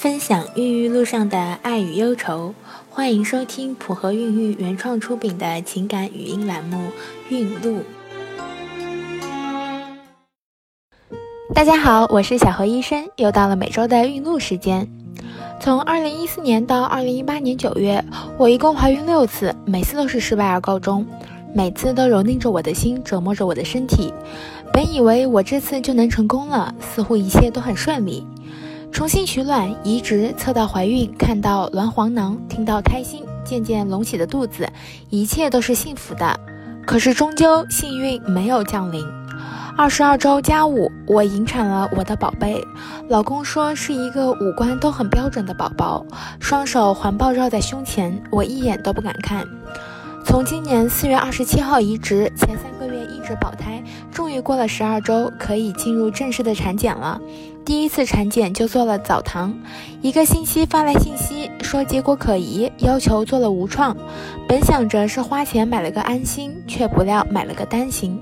分享孕育路上的爱与忧愁，欢迎收听普和孕育原创出品的情感语音栏目《孕路》。大家好，我是小何医生，又到了每周的孕路时间。从二零一四年到二零一八年九月，我一共怀孕六次，每次都是失败而告终，每次都蹂躏着我的心，折磨着我的身体。本以为我这次就能成功了，似乎一切都很顺利。重新取卵、移植、测到怀孕、看到卵黄囊、听到胎心、渐渐隆起的肚子，一切都是幸福的。可是终究幸运没有降临。二十二周加五，我引产了我的宝贝。老公说是一个五官都很标准的宝宝，双手环抱绕在胸前，我一眼都不敢看。从今年四月二十七号移植，前三个月一直保胎，终于过了十二周，可以进入正式的产检了。第一次产检就做了早唐，一个星期发来信息说结果可疑，要求做了无创。本想着是花钱买了个安心，却不料买了个担心。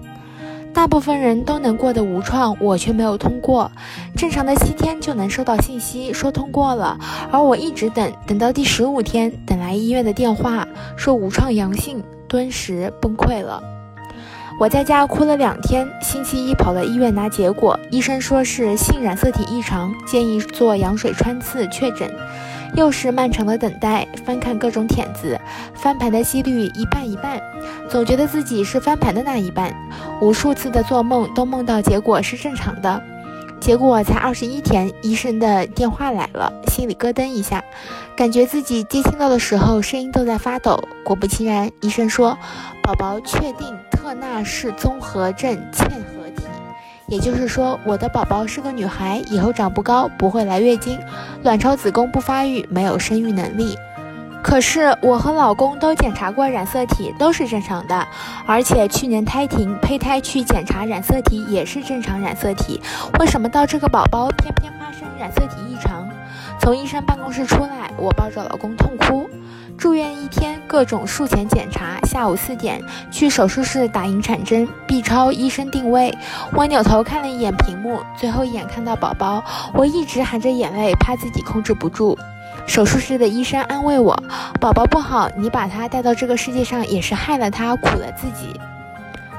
大部分人都能过的无创，我却没有通过。正常的七天就能收到信息说通过了，而我一直等，等到第十五天，等来医院的电话说无创阳性，顿时崩溃了。我在家哭了两天，星期一跑到医院拿结果，医生说是性染色体异常，建议做羊水穿刺确诊。又是漫长的等待，翻看各种帖子，翻盘的几率一半一半，总觉得自己是翻盘的那一半。无数次的做梦都梦到结果是正常的，结果才二十一天，医生的电话来了，心里咯噔一下，感觉自己接听到的时候声音都在发抖。果不其然，医生说，宝宝确定特纳氏综合症嵌合体。也就是说，我的宝宝是个女孩，以后长不高，不会来月经，卵巢、子宫不发育，没有生育能力。可是我和老公都检查过染色体，都是正常的，而且去年胎停，胚胎去检查染色体也是正常染色体，为什么到这个宝宝偏偏发生染色体异常？从医生办公室出来，我抱着老公痛哭。住院一天，各种术前检查。下午四点去手术室打引产针，B 超医生定位。我扭头看了一眼屏幕，最后一眼看到宝宝，我一直含着眼泪，怕自己控制不住。手术室的医生安慰我：“宝宝不好，你把他带到这个世界上也是害了他，苦了自己。”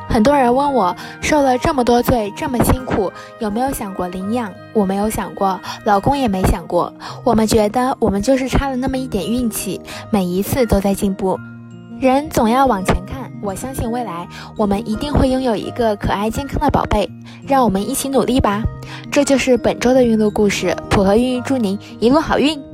很多人问我，受了这么多罪，这么辛苦，有没有想过领养？我没有想过，老公也没想过。我们觉得我们就是差了那么一点运气，每一次都在进步。人总要往前看，我相信未来我们一定会拥有一个可爱健康的宝贝。让我们一起努力吧！这就是本周的孕路故事，普和孕育祝您一路好运。